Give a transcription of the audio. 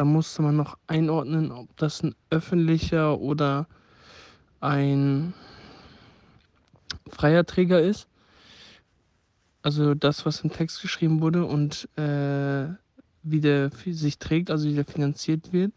Da musste man noch einordnen, ob das ein öffentlicher oder ein freier Träger ist. Also das, was im Text geschrieben wurde und äh, wie der sich trägt, also wie der finanziert wird.